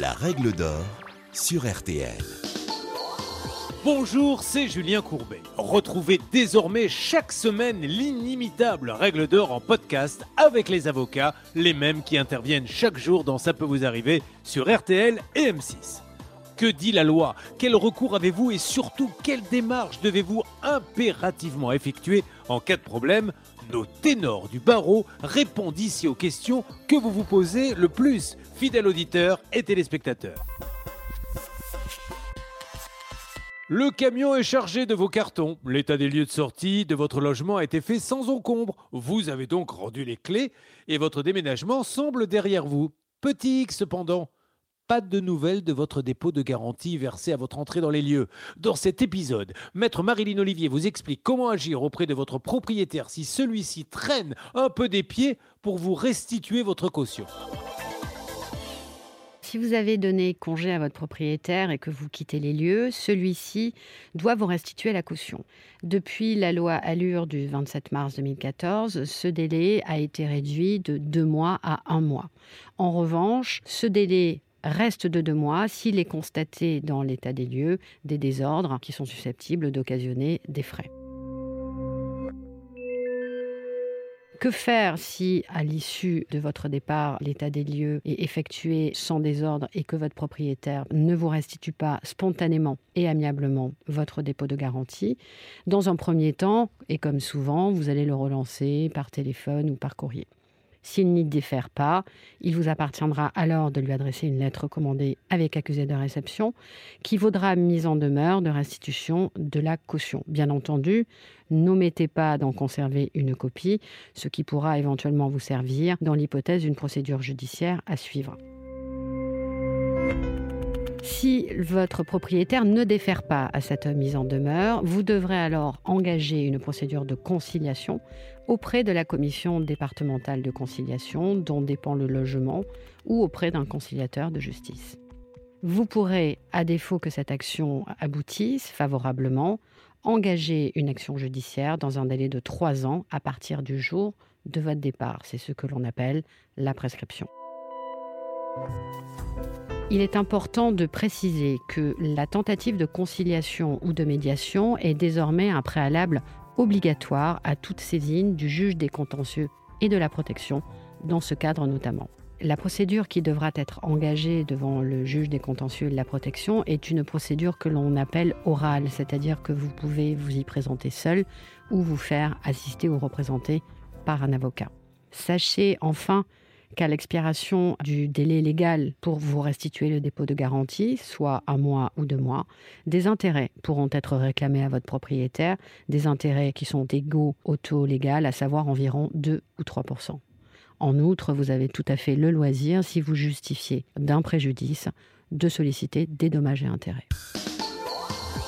La règle d'or sur RTL. Bonjour, c'est Julien Courbet. Retrouvez désormais chaque semaine l'inimitable règle d'or en podcast avec les avocats, les mêmes qui interviennent chaque jour dans Ça peut vous arriver sur RTL et M6. Que dit la loi? Quel recours avez-vous et surtout quelle démarche devez-vous impérativement effectuer en cas de problème? Nos ténors du barreau répondent ici aux questions que vous vous posez le plus, fidèles auditeurs et téléspectateurs. Le camion est chargé de vos cartons. L'état des lieux de sortie de votre logement a été fait sans encombre. Vous avez donc rendu les clés et votre déménagement semble derrière vous. Petit X cependant, pas de nouvelles de votre dépôt de garantie versé à votre entrée dans les lieux. Dans cet épisode, Maître Marilyn Olivier vous explique comment agir auprès de votre propriétaire si celui-ci traîne un peu des pieds pour vous restituer votre caution. Si vous avez donné congé à votre propriétaire et que vous quittez les lieux, celui-ci doit vous restituer la caution. Depuis la loi Allure du 27 mars 2014, ce délai a été réduit de deux mois à un mois. En revanche, ce délai reste de deux mois s'il est constaté dans l'état des lieux des désordres qui sont susceptibles d'occasionner des frais. Que faire si, à l'issue de votre départ, l'état des lieux est effectué sans désordre et que votre propriétaire ne vous restitue pas spontanément et amiablement votre dépôt de garantie? Dans un premier temps, et comme souvent, vous allez le relancer par téléphone ou par courrier. S'il n'y défère pas, il vous appartiendra alors de lui adresser une lettre commandée avec accusé de réception qui vaudra mise en demeure de restitution de la caution. Bien entendu, n'omettez pas d'en conserver une copie, ce qui pourra éventuellement vous servir dans l'hypothèse d'une procédure judiciaire à suivre. Si votre propriétaire ne défère pas à cette mise en demeure, vous devrez alors engager une procédure de conciliation auprès de la commission départementale de conciliation dont dépend le logement ou auprès d'un conciliateur de justice. Vous pourrez, à défaut que cette action aboutisse favorablement, engager une action judiciaire dans un délai de trois ans à partir du jour de votre départ. C'est ce que l'on appelle la prescription. Il est important de préciser que la tentative de conciliation ou de médiation est désormais un préalable obligatoire à toute saisine du juge des contentieux et de la protection, dans ce cadre notamment. La procédure qui devra être engagée devant le juge des contentieux et de la protection est une procédure que l'on appelle orale, c'est-à-dire que vous pouvez vous y présenter seul ou vous faire assister ou représenter par un avocat. Sachez enfin qu'à l'expiration du délai légal pour vous restituer le dépôt de garantie, soit un mois ou deux mois, des intérêts pourront être réclamés à votre propriétaire, des intérêts qui sont égaux au taux légal, à savoir environ 2 ou 3% En outre, vous avez tout à fait le loisir, si vous justifiez d'un préjudice, de solliciter des dommages et intérêts.